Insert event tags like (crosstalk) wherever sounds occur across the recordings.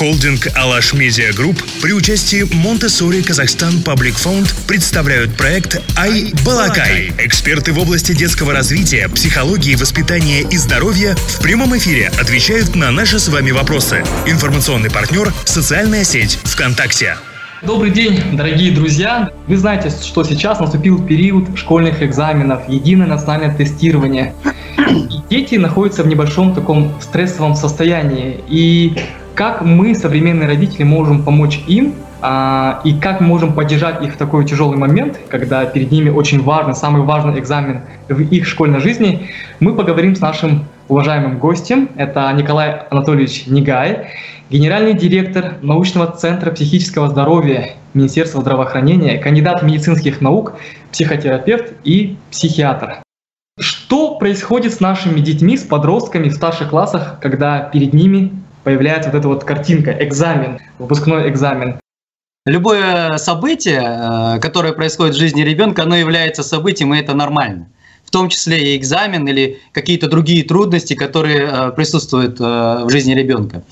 Холдинг «Alash Media Group» при участии Montessori Kazakhstan Public Fund представляют проект «i-balaqai». Эксперты в области детского развития, психологии, воспитания и здоровья в прямом эфире отвечают на наши с вами вопросы. Информационный партнер – социальная сеть ВКонтакте. Добрый день, дорогие друзья! Вы знаете, что сейчас наступил период школьных экзаменов, единое национальное тестирование. И дети находятся в небольшом таком стрессовом состоянии. И как мы, современные родители, можем помочь им а, и как можем поддержать их в такой тяжелый момент, когда перед ними очень важный, самый важный экзамен в их школьной жизни, мы поговорим с нашим уважаемым гостем. Это Николай Анатольевич Нигай, генеральный директор научного центра психического здоровья Министерства здравоохранения, кандидат медицинских наук, психотерапевт и психиатр. Что происходит с нашими детьми, с подростками в старших классах, когда перед ними появляется вот эта вот картинка, экзамен, выпускной экзамен. Любое событие, э, которое происходит в жизни ребенка, оно является событием, и это нормально. В том числе и экзамен или какие-то другие трудности, которые э, присутствуют э, в жизни ребенка.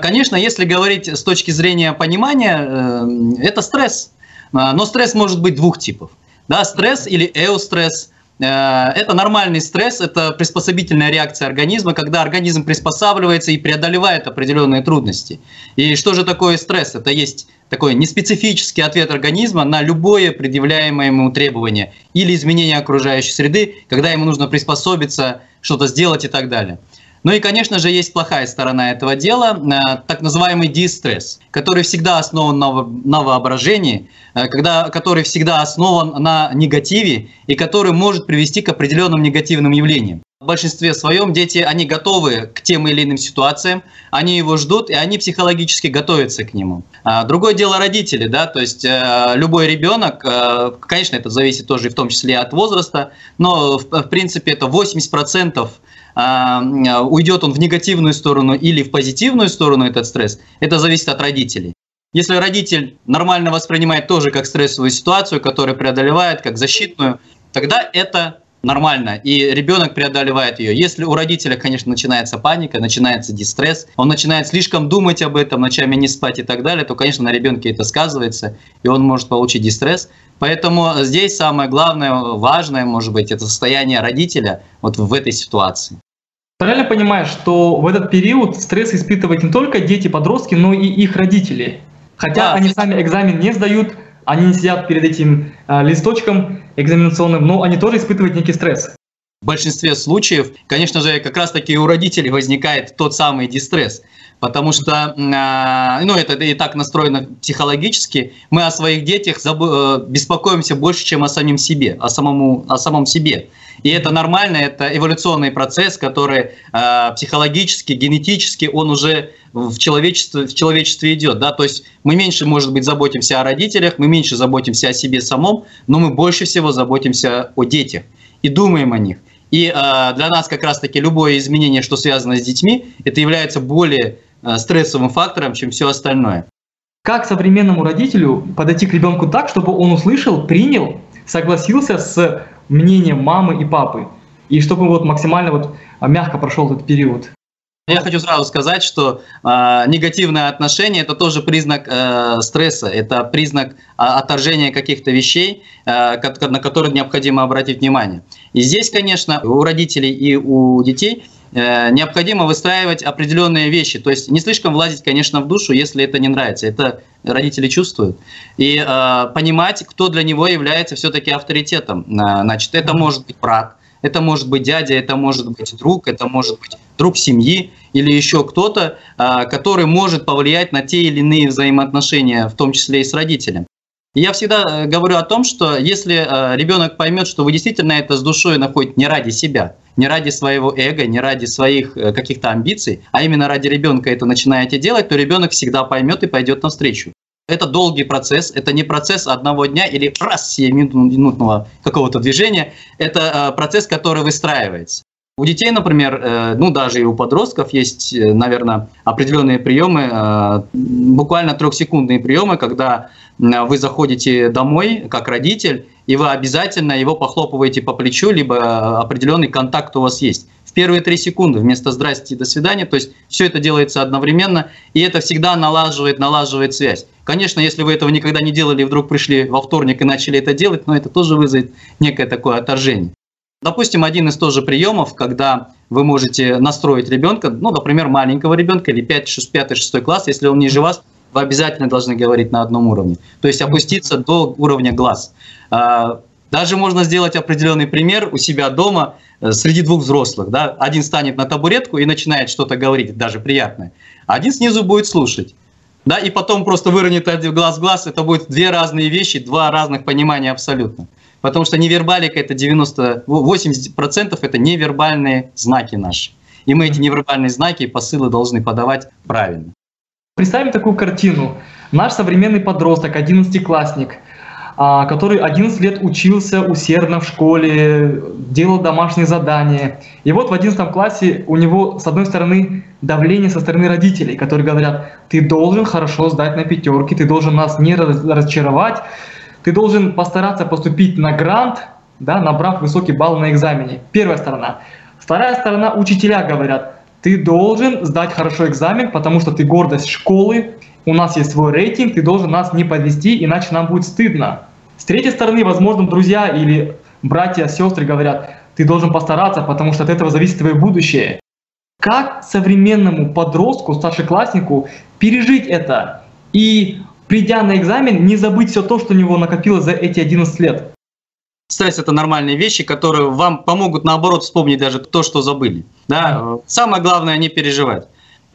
Конечно, если говорить с точки зрения понимания, это стресс. Но стресс может быть двух типов. Да, стресс или эустресс – это нормальный стресс, это приспособительная реакция организма, когда организм приспосабливается и преодолевает определенные трудности. И что же такое стресс? Это есть такой неспецифический ответ организма на любое предъявляемое ему требование или изменение окружающей среды, когда ему нужно приспособиться, что-то сделать и так далее. Ну и, конечно же, есть плохая сторона этого дела, э, так называемый дистресс, который всегда основан на воображении, э, когда, который всегда основан на негативе и который может привести к определенным негативным явлениям. В большинстве своем дети, они готовы к тем или иным ситуациям, они его ждут, и они психологически готовятся к нему. А другое дело родители, да, то есть э, любой ребенок, конечно, это зависит тоже в том числе от возраста, но в, принципе это 80% а, уйдет он в негативную сторону или в позитивную сторону этот стресс, это зависит от родителей. Если родитель нормально воспринимает тоже как стрессовую ситуацию, которую преодолевает, как защитную, тогда это нормально, и ребенок преодолевает ее. Если у родителя, конечно, начинается паника, начинается дистресс, он начинает слишком думать об этом, ночами не спать и так далее, то, конечно, на ребенке это сказывается, и он может получить дистресс. Поэтому здесь самое главное, важное, может быть, это состояние родителя вот в этой ситуации. Правильно понимаешь, что в этот период стресс испытывают не только дети, подростки, но и их родители. Хотя да. они сами экзамен не сдают, они не сидят перед этим э, листочком экзаменационным, но они тоже испытывают некий стресс. В большинстве случаев, конечно же, как раз таки у родителей возникает тот самый дистресс потому что, а, ну, это и так настроено психологически, мы о своих детях э, беспокоимся больше, чем о самим себе, о, самому, о самом себе. И это нормально, это эволюционный процесс, который э, психологически, генетически, он уже в человечестве, в человечестве идет. Да? То есть мы меньше, может быть, заботимся о родителях, мы меньше заботимся о себе самом, но мы больше всего заботимся о детях и думаем о них. И э, для нас как раз-таки любое изменение, что связано с детьми, это является более Э, стрессовым фактором, чем все остальное. Как современному родителю подойти к ребенку так, чтобы он услышал, принял, согласился с мнением мамы и папы, и чтобы вот максимально вот мягко прошел этот период? Я хочу сразу сказать, что э, негативное отношение это тоже признак э, стресса, это признак э, отторжения каких-то вещей, э, на которые необходимо обратить внимание. И здесь, конечно, у родителей и у детей Э, необходимо выстраивать определенные вещи. То есть не слишком влазить, конечно, в душу, если это не нравится. Это родители чувствуют. И э, понимать, кто для него является все-таки авторитетом. Э, значит, это может быть брат, это может быть дядя, это может быть друг, это может быть друг семьи или еще кто-то, э, который может повлиять на те или иные взаимоотношения, в том числе и с родителем. Я всегда э, говорю о том, что если э, ребенок поймет, что вы действительно это с душой находите не ради себя, не ради своего эго, не ради своих э, каких-то амбиций, а именно ради ребенка это начинаете делать, то ребенок всегда поймет и пойдет навстречу. Это долгий процесс, это не процесс одного дня или раз минутного какого-то движения, это процесс, который выстраивается. У детей, например, ну даже и у подростков есть, наверное, определенные приемы, буквально трехсекундные приемы, когда вы заходите домой как родитель, и вы обязательно его похлопываете по плечу, либо определенный контакт у вас есть в первые три секунды вместо «здрасте» и «до свидания». То есть все это делается одновременно, и это всегда налаживает, налаживает связь. Конечно, если вы этого никогда не делали и вдруг пришли во вторник и начали это делать, но это тоже вызовет некое такое отторжение. Допустим, один из тоже приемов, когда вы можете настроить ребенка, ну, например, маленького ребенка или 5-6 класс, если он ниже вас, вы обязательно должны говорить на одном уровне. То есть опуститься до уровня глаз. А, даже можно сделать определенный пример у себя дома э, среди двух взрослых. Да? Один станет на табуретку и начинает что-то говорить, даже приятное. один снизу будет слушать. Да, и потом просто выронит один глаз в глаз. Это будет две разные вещи, два разных понимания абсолютно. Потому что невербалика это 90, 80% это невербальные знаки наши. И мы эти невербальные знаки и посылы должны подавать правильно. Представим такую картину. Наш современный подросток, одиннадцатиклассник, а, который 11 лет учился усердно в школе, делал домашние задания. И вот в 11 классе у него, с одной стороны, давление со стороны родителей, которые говорят, ты должен хорошо сдать на пятерки, ты должен нас не разочаровать, ты должен постараться поступить на грант, да, набрав высокий балл на экзамене. Первая сторона. Вторая сторона, учителя говорят, ты должен сдать хорошо экзамен, потому что ты гордость школы, у нас есть свой рейтинг, ты должен нас не подвести, иначе нам будет стыдно. С третьей стороны, возможно, друзья или братья, сестры говорят, ты должен постараться, потому что от этого зависит твое будущее. Как современному подростку, старшекласснику пережить это и, придя на экзамен, не забыть все то, что у него накопилось за эти 11 лет? Стресс – это нормальные вещи, которые вам помогут, наоборот, вспомнить даже то, что забыли. Да? Самое главное – не переживать.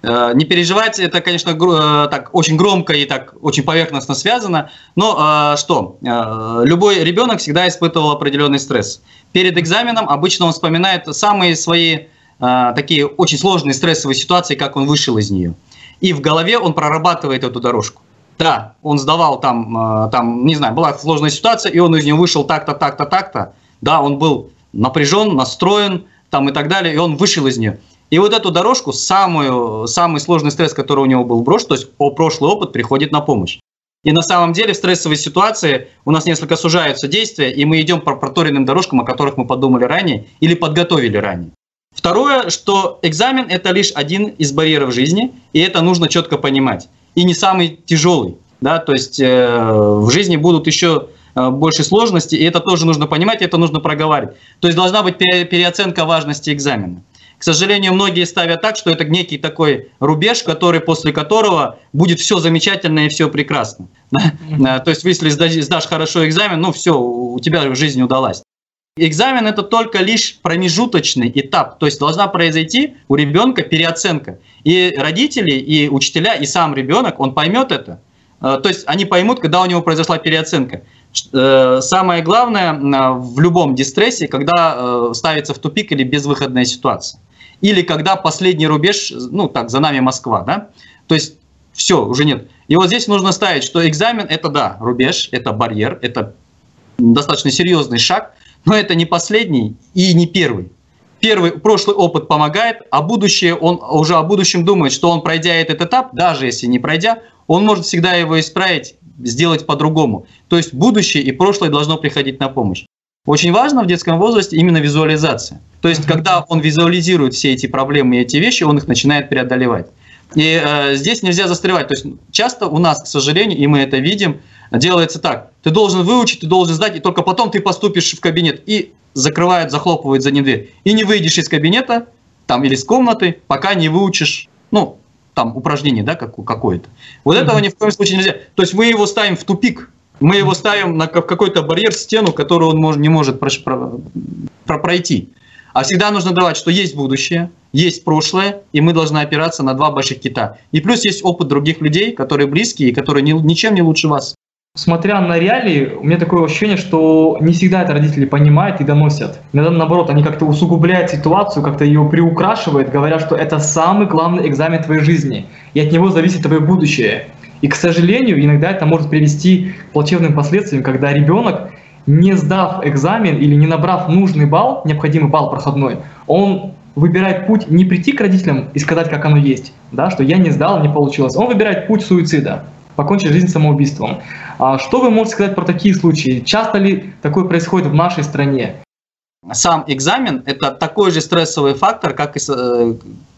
Э, не переживать, это, конечно, э, так очень громко и так очень поверхностно связано, но э, что, любой ребенок всегда испытывал определенный стресс. Перед экзаменом обычно он вспоминает самые свои такие очень сложные стрессовые ситуации, как он вышел из нее. И в голове он прорабатывает эту дорожку. Да, он сдавал там, там, не знаю, была сложная ситуация, и он из нее вышел так-то, так-то, так-то. Да, он был напряжен, настроен там и так далее, и он вышел из нее. И вот эту дорожку, самую, самый сложный стресс, который у него был брошен, то есть о прошлый опыт приходит на помощь. И на самом деле в стрессовой ситуации у нас несколько сужаются действия, и мы идем по проторенным дорожкам, о которых мы подумали ранее или подготовили ранее. Второе, что экзамен – это лишь один из барьеров жизни, и это нужно четко понимать. И не самый тяжелый. Да? То есть э, в жизни будут еще э, больше сложностей, и это тоже нужно понимать, это нужно проговаривать. То есть должна быть переоценка важности экзамена. К сожалению, многие ставят так, что это некий такой рубеж, который, после которого будет все замечательно и все прекрасно. (laughs) То есть, если сдашь хорошо экзамен, ну все, у тебя жизнь удалась. Экзамен это только лишь промежуточный этап, то есть должна произойти у ребенка переоценка. И родители, и учителя, и сам ребенок, он поймет это. Э, то есть они поймут, когда у него произошла переоценка. Э, самое главное в любом дистрессе, когда э, ставится в тупик или безвыходная ситуация или когда последний рубеж, ну так, за нами Москва, да, то есть все, уже нет. И вот здесь нужно ставить, что экзамен это да, рубеж, это барьер, это достаточно серьезный шаг, но это не последний и не первый. Первый, прошлый опыт помогает, а будущее, он уже о будущем думает, что он пройдя этот этап, даже если не пройдя, он может всегда его исправить, сделать по-другому. То есть будущее и прошлое должно приходить на помощь. Очень важно в детском возрасте именно визуализация. То есть, когда он визуализирует все эти проблемы и эти вещи, он их начинает преодолевать. И э, здесь нельзя застревать. То есть часто у нас, к сожалению, и мы это видим, делается так. Ты должен выучить, ты должен сдать, и только потом ты поступишь в кабинет. И закрывают, захлопывают за ним дверь. И не выйдешь из кабинета там, или из комнаты, пока не выучишь, ну, там, упражнение, да, какое-то. Вот этого ни в коем случае нельзя. То есть мы его ставим в тупик. Мы его ставим на какой-то барьер, стену, которую он может, не может про, про, про, пройти. А всегда нужно давать, что есть будущее, есть прошлое, и мы должны опираться на два больших кита. И плюс есть опыт других людей, которые близкие и которые ни, ничем не лучше вас. Смотря на реалии, у меня такое ощущение, что не всегда это родители понимают и доносят. Иногда, наоборот, они как-то усугубляют ситуацию, как-то ее приукрашивают, говоря, что это самый главный экзамен твоей жизни, и от него зависит твое будущее. И, к сожалению, иногда это может привести к плачевным последствиям, когда ребенок, не сдав экзамен или не набрав нужный балл, необходимый балл проходной, он выбирает путь не прийти к родителям и сказать, как оно есть, да, что я не сдал, не получилось. Он выбирает путь суицида, покончить жизнь самоубийством. А что вы можете сказать про такие случаи? Часто ли такое происходит в нашей стране? сам экзамен – это такой же стрессовый фактор, как и, э,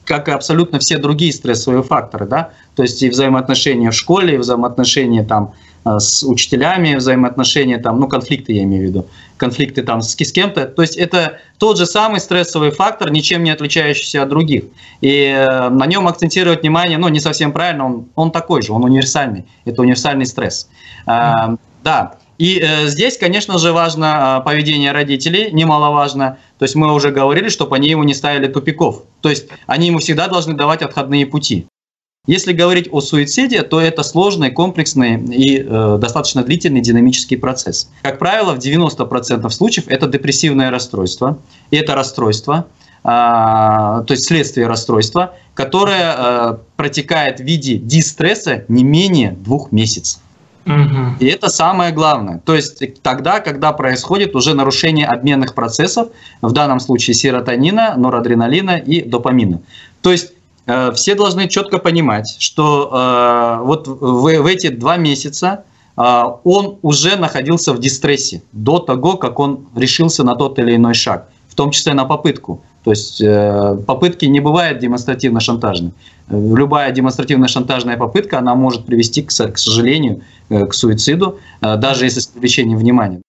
как и абсолютно все другие стрессовые факторы. Да? То есть и взаимоотношения в школе, и взаимоотношения там, с учителями, взаимоотношения, там, ну, конфликты я имею в виду, конфликты там с, с кем-то. То есть это тот же самый стрессовый фактор, ничем не отличающийся от других. И э, на нем акцентировать внимание, ну, не совсем правильно, он, он такой же, он универсальный. Это универсальный стресс. Mm-hmm. Э, да, и э, здесь, конечно же, важно э, поведение родителей, немаловажно. То есть мы уже говорили, чтобы они ему не ставили тупиков. То есть они ему всегда должны давать отходные пути. Если говорить о суициде, то это сложный, комплексный и э, достаточно длительный динамический процесс. Как правило, в 90% случаев это депрессивное расстройство. И это расстройство, э, то есть следствие расстройства, которое э, протекает в виде дистресса не менее двух месяцев. И это самое главное. То есть тогда, когда происходит уже нарушение обменных процессов, в данном случае серотонина, норадреналина и допамина. То есть все должны четко понимать, что э, вот в, в эти два месяца э, он уже находился в дистрессе до того, как он решился на тот или иной шаг, в том числе на попытку. То есть э, попытки не бывают демонстративно-шантажными. Любая демонстративно-шантажная попытка, она может привести, к, сожалению, э, к суициду, э, даже если с привлечением внимания.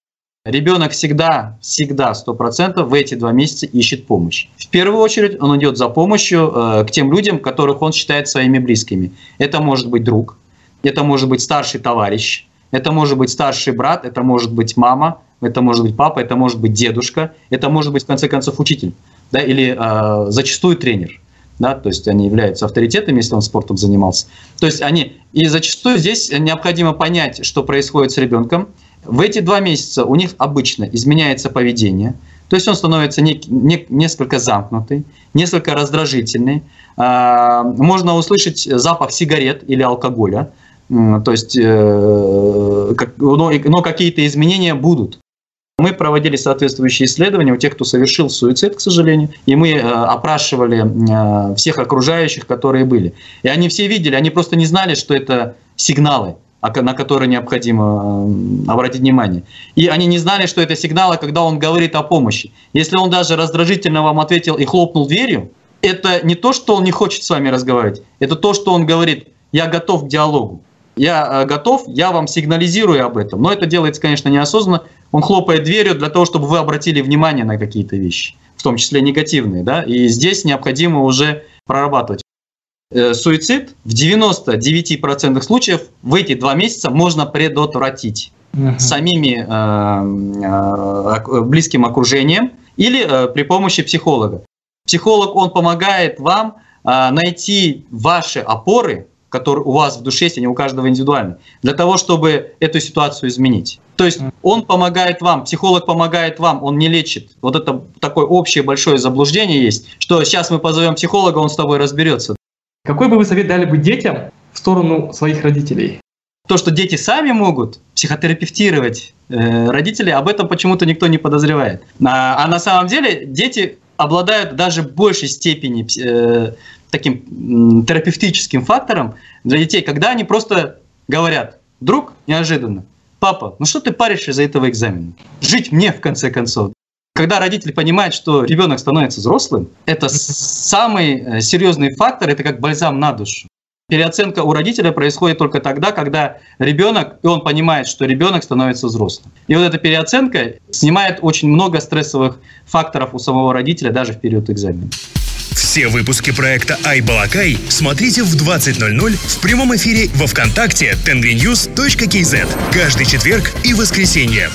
Ребенок всегда, всегда, сто процентов в эти два месяца ищет помощь. В первую очередь он идет за помощью э, к тем людям, которых он считает своими близкими. Это может быть друг, это может быть старший товарищ, это может быть старший брат, это может быть мама, это может быть папа, это может быть дедушка, это может быть в конце концов учитель да, или э, зачастую тренер. Да, то есть они являются авторитетами, если он спортом занимался. То есть они, и зачастую здесь необходимо понять, что происходит с ребенком. В эти два месяца у них обычно изменяется поведение, то есть он становится не, не, несколько замкнутый, несколько раздражительный. Э, можно услышать запах сигарет или алкоголя, то есть, э, но, но какие-то изменения будут. Мы проводили соответствующие исследования у тех, кто совершил суицид, к сожалению, и мы э, опрашивали э, всех окружающих, которые были. И они все видели, они просто не знали, что это сигналы, на которые необходимо э, обратить внимание. И они не знали, что это сигналы, когда он говорит о помощи. Если он даже раздражительно вам ответил и хлопнул дверью, это не то, что он не хочет с вами разговаривать, это то, что он говорит, я готов к диалогу я готов, я вам сигнализирую об этом. Но это делается, конечно, неосознанно, он хлопает дверью для того, чтобы вы обратили внимание на какие-то вещи, в том числе негативные. Да? И здесь необходимо уже прорабатывать. Э, суицид в 99% случаев в эти два месяца можно предотвратить угу. самими э, э, близким окружением или э, при помощи психолога. Психолог, он помогает вам э, найти ваши опоры, который у вас в душе есть, они у каждого индивидуальны, для того, чтобы эту ситуацию изменить. То есть он помогает вам, психолог помогает вам, он не лечит. Вот это такое общее большое заблуждение есть, что сейчас мы позовем психолога, он с тобой разберется. Какой бы вы совет дали бы детям в сторону своих родителей? То, что дети сами могут психотерапевтировать э, родителей, об этом почему-то никто не подозревает. А, а на самом деле дети обладают даже большей степени э, таким терапевтическим фактором для детей, когда они просто говорят, друг, неожиданно, папа, ну что ты паришь из-за этого экзамена? Жить мне, в конце концов. Когда родители понимают, что ребенок становится взрослым, это самый э, серьезный фактор, это как бальзам на душу. Переоценка у родителя происходит только тогда, когда ребенок, и он понимает, что ребенок становится взрослым. И вот эта переоценка снимает очень много стрессовых факторов у самого родителя даже в период экзамена. Все выпуски проекта «Айбалакай» смотрите в 20.00 в прямом эфире во Вконтакте tenvynews.kz каждый четверг и воскресенье.